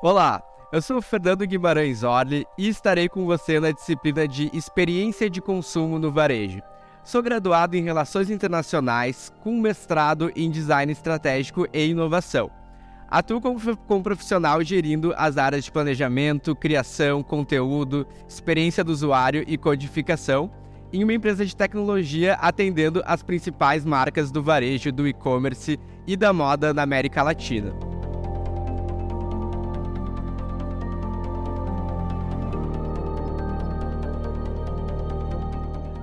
Olá, eu sou o Fernando Guimarães Orli e estarei com você na disciplina de Experiência de Consumo no Varejo. Sou graduado em Relações Internacionais com mestrado em Design Estratégico e Inovação. Atuo como, como profissional gerindo as áreas de planejamento, criação, conteúdo, experiência do usuário e codificação em uma empresa de tecnologia atendendo as principais marcas do varejo, do e-commerce e da moda na América Latina.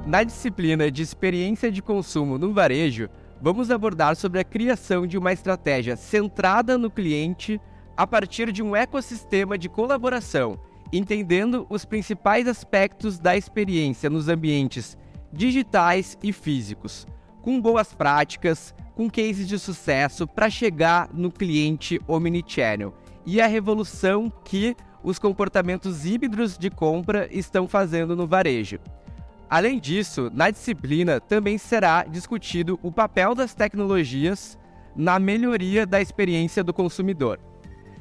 Na disciplina de experiência de consumo no varejo, vamos abordar sobre a criação de uma estratégia centrada no cliente a partir de um ecossistema de colaboração, entendendo os principais aspectos da experiência nos ambientes digitais e físicos, com boas práticas, com cases de sucesso para chegar no cliente omnichannel e a revolução que os comportamentos híbridos de compra estão fazendo no varejo. Além disso, na disciplina também será discutido o papel das tecnologias na melhoria da experiência do consumidor.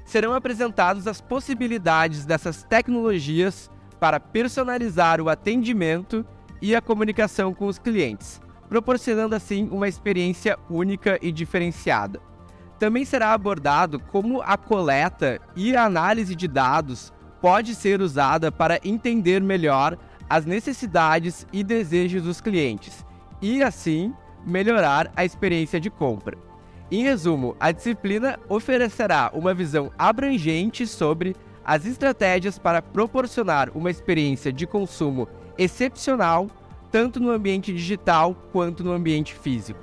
Serão apresentadas as possibilidades dessas tecnologias para personalizar o atendimento e a comunicação com os clientes, proporcionando assim uma experiência única e diferenciada. Também será abordado como a coleta e a análise de dados pode ser usada para entender melhor as necessidades e desejos dos clientes e, assim, melhorar a experiência de compra. Em resumo, a disciplina oferecerá uma visão abrangente sobre as estratégias para proporcionar uma experiência de consumo excepcional, tanto no ambiente digital quanto no ambiente físico.